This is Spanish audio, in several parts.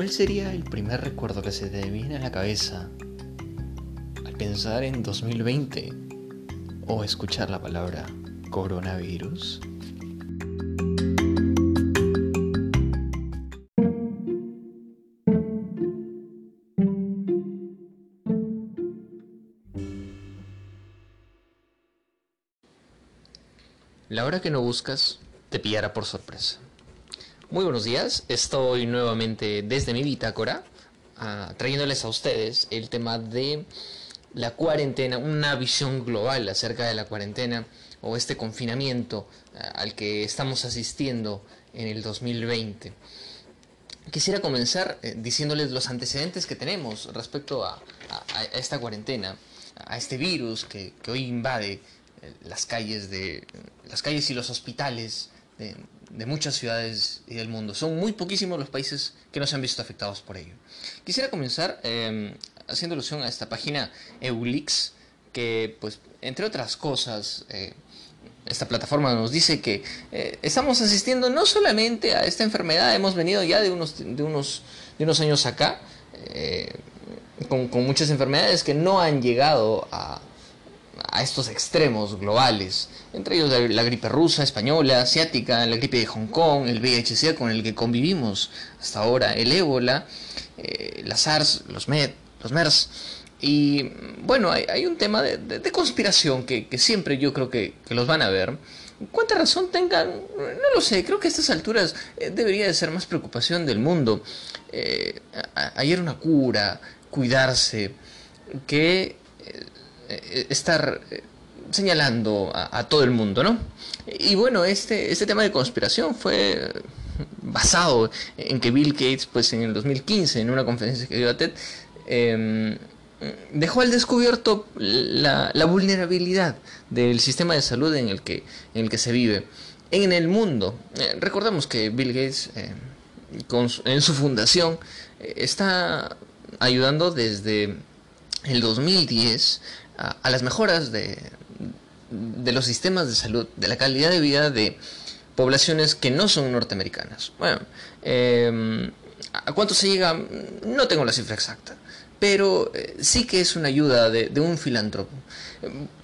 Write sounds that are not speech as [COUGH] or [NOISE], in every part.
¿Cuál sería el primer recuerdo que se te viene a la cabeza al pensar en 2020 o escuchar la palabra coronavirus? La hora que no buscas te pillará por sorpresa. Muy buenos días, estoy nuevamente desde mi bitácora uh, trayéndoles a ustedes el tema de la cuarentena, una visión global acerca de la cuarentena o este confinamiento uh, al que estamos asistiendo en el 2020. Quisiera comenzar eh, diciéndoles los antecedentes que tenemos respecto a esta cuarentena, a este virus que, que hoy invade eh, las calles de las calles y los hospitales de, de, muchas ciudades del mundo. Son muy poquísimos los países que no se han visto afectados por ello. Quisiera comenzar eh, haciendo alusión a esta página Eulix, que, pues, entre otras cosas, eh, esta plataforma nos dice que eh, estamos asistiendo no solamente a esta enfermedad, hemos venido ya de unos, de unos, de unos años acá, eh, con, con muchas enfermedades que no han llegado a a estos extremos globales, entre ellos la, gripe rusa, española, asiática, la gripe de Hong Kong, el VIH-Sida con el que convivimos hasta ahora, el ébola, eh, la SARS, los, MED, los MERS. Y bueno, hay, un tema de, conspiración que, siempre yo creo que, que, los van a ver. ¿Cuánta razón tengan? No lo sé, creo que a estas alturas eh, debería de ser más preocupación del mundo. Eh, ayer una cura, cuidarse, que eh, estar eh, señalando a, todo el mundo, ¿no? Y bueno, este, este tema de conspiración fue basado en que Bill Gates, pues en el 2015, en una conferencia que dio a TED, eh, dejó al descubierto la, la, vulnerabilidad del sistema de salud en el que, en el que se vive en el mundo. Eh, recordemos que Bill Gates, eh, en su fundación, eh, está ayudando desde el 2010 a, las mejoras de, de, los sistemas de salud, de la calidad de vida de poblaciones que no son norteamericanas. Bueno, eh, ¿a cuánto se llega? No tengo la cifra exacta, pero eh, sí que es una ayuda de, un filántropo.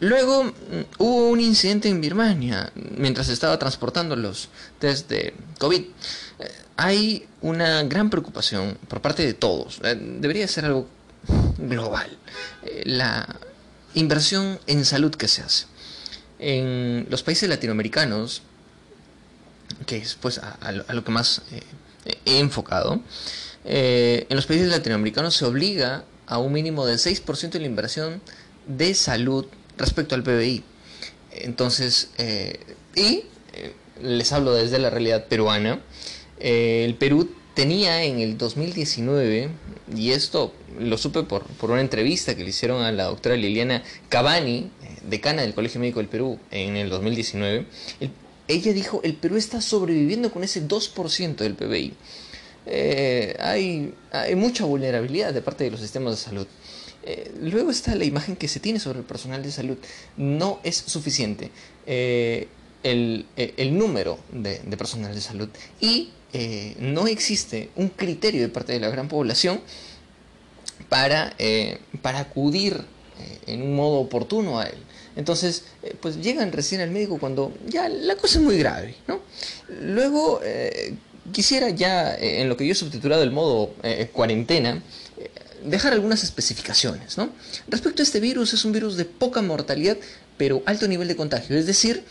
Luego mm, hubo un incidente en Birmania mientras estaba transportando los test de COVID. Eh, hay una gran preocupación por parte de todos. Eh, debería ser algo global. La inversión en salud que se hace. En los países latinoamericanos, que es pues a, lo que más eh, he enfocado, eh, en los países latinoamericanos se obliga a un mínimo del 6% de la inversión de salud respecto al PBI. Entonces, eh, y les hablo desde la realidad peruana, el Perú tenía en el 2019, y esto lo supe por, por, una entrevista que le hicieron a la doctora Liliana Cavani, decana del Colegio Médico del Perú, en el 2019, el, ella dijo, el Perú está sobreviviendo con ese 2% del PBI. Eh, hay, hay, mucha vulnerabilidad de parte de los sistemas de salud. Eh, luego está la imagen que se tiene sobre el personal de salud. No es suficiente eh, el, el, número de, de, personal de salud y no existe un criterio de parte de la gran población para, eh, para acudir eh, en un modo oportuno a él. Entonces, eh, pues llegan recién al médico cuando ya la cosa es muy grave, ¿no? Luego, eh, quisiera ya, eh, en lo que yo he subtitulado el modo cuarentena, dejar algunas especificaciones, ¿no? Respecto a este virus, es un virus de poca mortalidad, pero alto nivel de contagio. Es decir,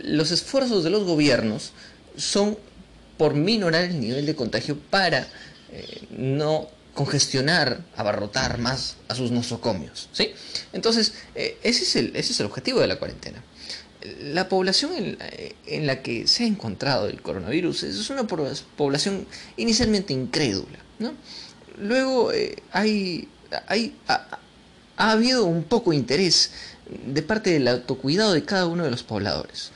los esfuerzos de los gobiernos son por minorar el nivel de contagio para no congestionar, abarrotar más a sus nosocomios. ¿sí? Entonces, eh, ese, es el, ese es el objetivo de la cuarentena. La población en, en, la que se ha encontrado el coronavirus es una población inicialmente incrédula. ¿no? Luego eh, hay, hay, ha, ha, habido un poco interés de parte del autocuidado de cada uno de los pobladores.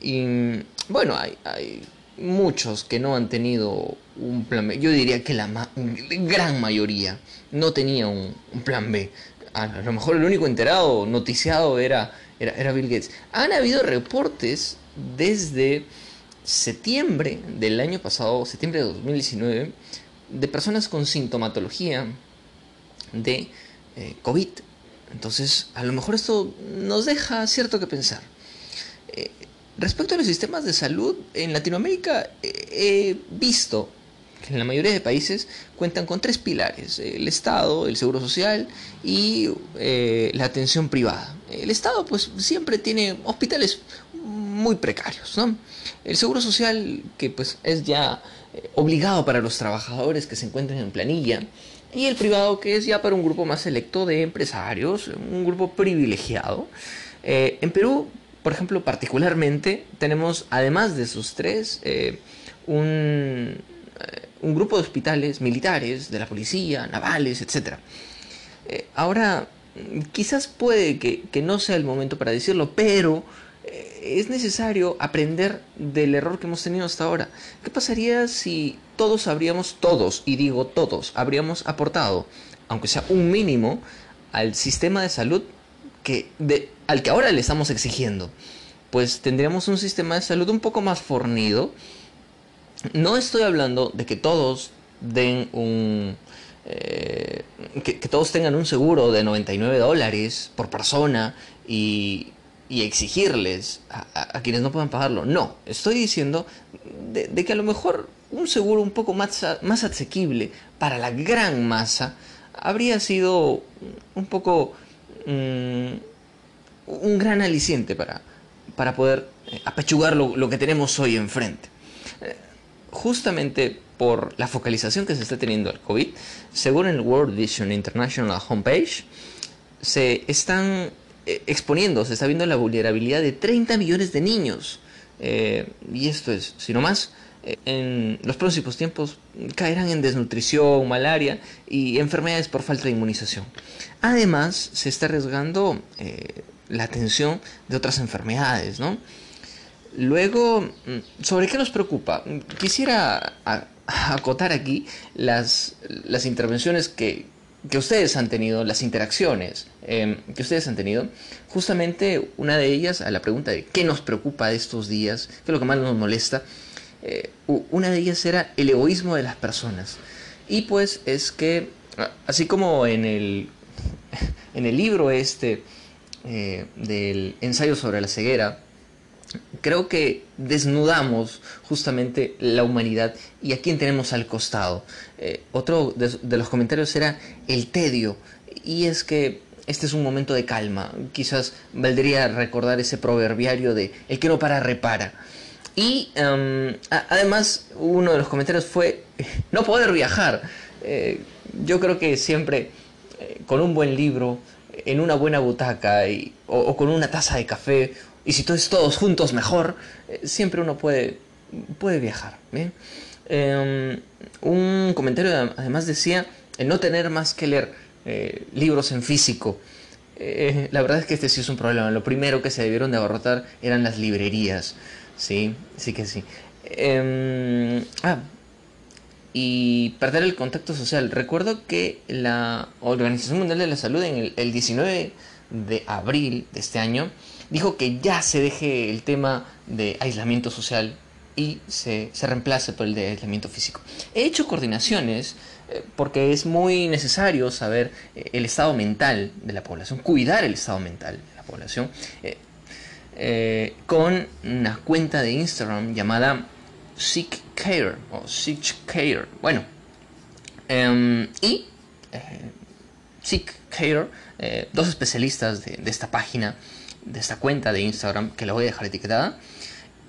Y bueno, hay, hay muchos que no han tenido un plan B. Yo diría que la gran mayoría no tenía un, plan B. A lo mejor el único enterado, noticiado, era, era, era Bill Gates. Han habido reportes desde septiembre del año pasado, septiembre de 2019, de personas con sintomatología de eh, COVID. Entonces, a lo mejor esto nos deja cierto que pensar. Eh, respecto a los sistemas de salud, en Latinoamérica he visto que en la mayoría de países cuentan con tres pilares, el Estado, el Seguro Social y eh, la atención privada. El Estado pues siempre tiene hospitales muy precarios, ¿no? El Seguro Social que pues es ya eh, obligado para los trabajadores que se encuentran en planilla y el privado que es ya para un grupo más selecto de empresarios, un grupo privilegiado. Eh, en Perú, por ejemplo, particularmente tenemos además de esos tres un un grupo de hospitales militares, de la policía, navales, etc. Eh, ahora, quizás puede que, no sea el momento para decirlo, pero eh, es necesario aprender del error que hemos tenido hasta ahora. ¿Qué pasaría si todos habríamos, todos, y digo todos, habríamos aportado, aunque sea un mínimo, al sistema de salud que de, al que ahora le estamos exigiendo? Pues tendríamos un sistema de salud un poco más fornido, no estoy hablando de que todos den un... Eh, que, todos tengan un seguro de 99 dólares por persona y, exigirles a, quienes no puedan pagarlo. No, estoy diciendo de, que a lo mejor un seguro un poco más, más asequible para la gran masa habría sido un poco un gran aliciente para, para poder eh, apechugar lo, lo que tenemos hoy enfrente justamente por la focalización que se está teniendo al COVID, según el World Vision International homepage, se están eh, exponiendo, se está viendo la vulnerabilidad de 30 millones de niños. Eh, y esto es, si no más, eh, en los próximos tiempos caerán en desnutrición, malaria y enfermedades por falta de inmunización. Además, se está arriesgando la atención de otras enfermedades, ¿no? Luego, mm, ¿sobre qué nos preocupa? Quisiera acotar aquí las, las intervenciones que, ustedes han tenido, las interacciones em, que ustedes han tenido. Justamente una de ellas, a la pregunta de qué nos preocupa estos días, qué es lo que más nos molesta, eh, una de ellas era el egoísmo de las personas. Y pues es que, así como en el, [LAUGHS] en el libro este eh, del ensayo sobre la ceguera, creo que desnudamos justamente la humanidad y a quién tenemos al costado. Eh, otro de, los comentarios era el tedio, y es que este es un momento de calma. Quizás valdría recordar ese proverbiario de el que no para repara. Y em, además uno de los comentarios fue [LAUGHS] no poder viajar. Eh, yo creo que siempre eh, con un buen libro, en una buena butaca o con una taza de café y si todos, todos juntos mejor, eh, siempre uno puede, puede viajar. Em, un comentario además decía, no tener más que leer libros en físico. La verdad es que este sí es un problema. Lo primero que se debieron de abarrotar eran las librerías. Sí, sí que sí. Em, ah, y perder el contacto social. Recuerdo que la Organización Mundial de la Salud en el, el 19 de abril de este año dijo que ya se deje el tema de aislamiento social y se, reemplace por el de aislamiento físico. He hecho coordinaciones eh, porque es muy necesario saber eh, el estado mental de la población, cuidar el estado mental de la población, eh, con una cuenta de Instagram llamada Sick Care o Sick Care. Bueno, em, y Sick Care, dos especialistas de, esta página, de esta cuenta de Instagram, que la voy a dejar etiquetada,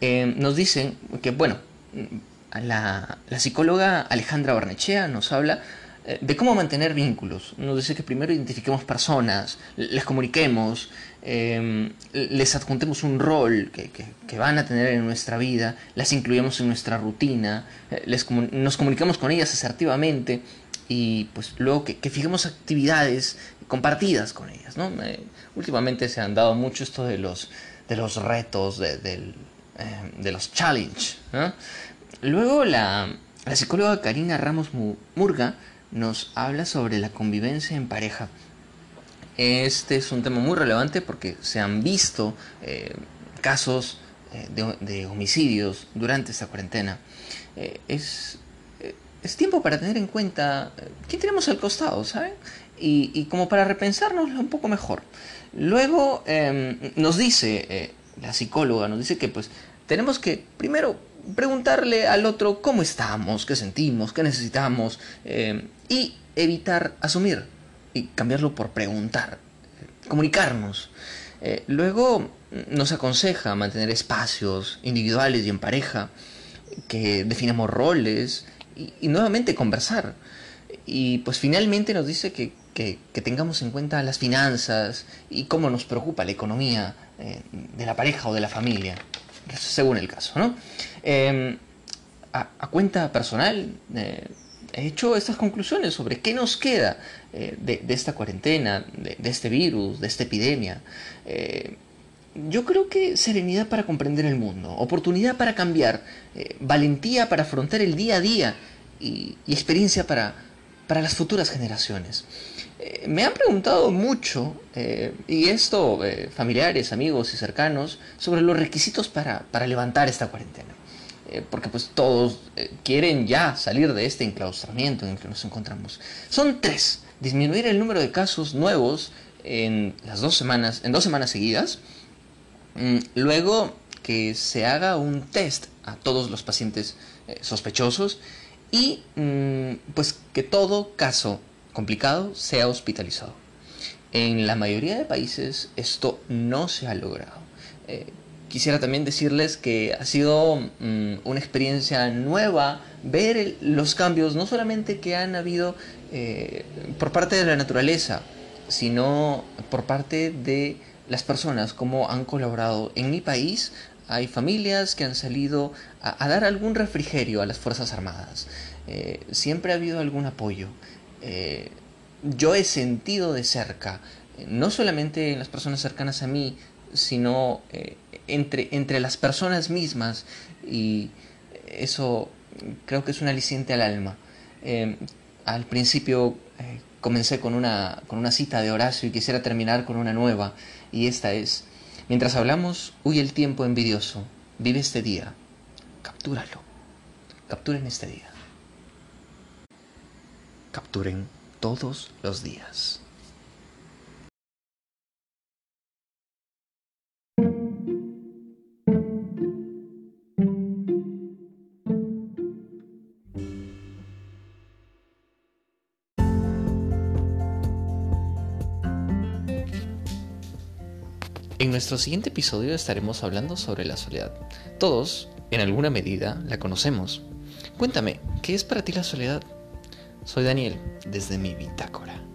eh, nos dicen que, bueno, la, la, psicóloga Alejandra Barnechea nos habla eh, de cómo mantener vínculos. Nos dice que primero identifiquemos personas, les comuniquemos, eh, les adjuntemos un rol que, que, van a tener en nuestra vida, las incluyamos en nuestra rutina, les, nos comunicamos con ellas asertivamente y pues luego que, que fijemos actividades compartidas con ellas. ¿no? últimamente se han dado mucho esto de los, de los retos, de, eh, los challenge. Luego la, la, psicóloga Karina Ramos Murga nos habla sobre la convivencia en pareja. Este es un tema muy relevante porque se han visto eh, casos eh, de, de, homicidios durante esta cuarentena. es es tiempo para tener en cuenta eh, quién tenemos al costado, ¿saben? Y, como para repensarnos un poco mejor. Luego em, nos dice, eh, la psicóloga nos dice que pues tenemos que primero preguntarle al otro cómo estamos, qué sentimos, qué necesitamos em, y evitar asumir y cambiarlo por preguntar, comunicarnos. luego nos aconseja mantener espacios individuales y en pareja, que definamos roles y, nuevamente conversar. Y pues finalmente nos dice que, tengamos en cuenta las finanzas y cómo nos preocupa la economía eh, de la pareja o de la familia, según el caso. ¿no? Em, a, cuenta personal, eh, he hecho estas conclusiones sobre qué nos queda eh, de, esta cuarentena, de, este virus, de esta epidemia yo creo que serenidad para comprender el mundo, oportunidad para cambiar, eh, valentía para afrontar el día a día y, experiencia para, para, las futuras generaciones. Eh, me han preguntado mucho, eh, y esto familiares, amigos y cercanos, sobre los requisitos para, para levantar esta cuarentena. porque pues todos quieren ya salir de este enclaustramiento en el que nos encontramos. Son tres. Disminuir el número de casos nuevos en las dos semanas, en dos semanas seguidas, Mm, luego que se haga un test a todos los pacientes eh, sospechosos y mm, pues que todo caso complicado sea hospitalizado. En la mayoría de países esto no se ha logrado. Eh, quisiera también decirles que ha sido mm, una experiencia nueva ver los cambios, no solamente que han habido eh, por parte de la naturaleza, sino por parte de las personas, cómo han colaborado. En mi país hay familias que han salido a, dar algún refrigerio a las Fuerzas Armadas. Eh, siempre ha habido algún apoyo. Eh, yo he sentido de cerca, no solamente en las personas cercanas a mí, sino eh, entre, entre las personas mismas, y eso creo que es un aliciente al alma. al principio comencé con una, con una cita de Horacio y quisiera terminar con una nueva, y esta es, mientras hablamos, huye el tiempo envidioso, vive este día, captúralo, capturen este día, capturen todos los días. En nuestro siguiente episodio estaremos hablando sobre la soledad. Todos, en alguna medida, la conocemos. Cuéntame, ¿qué es para ti la soledad? Soy Daniel, desde mi bitácora.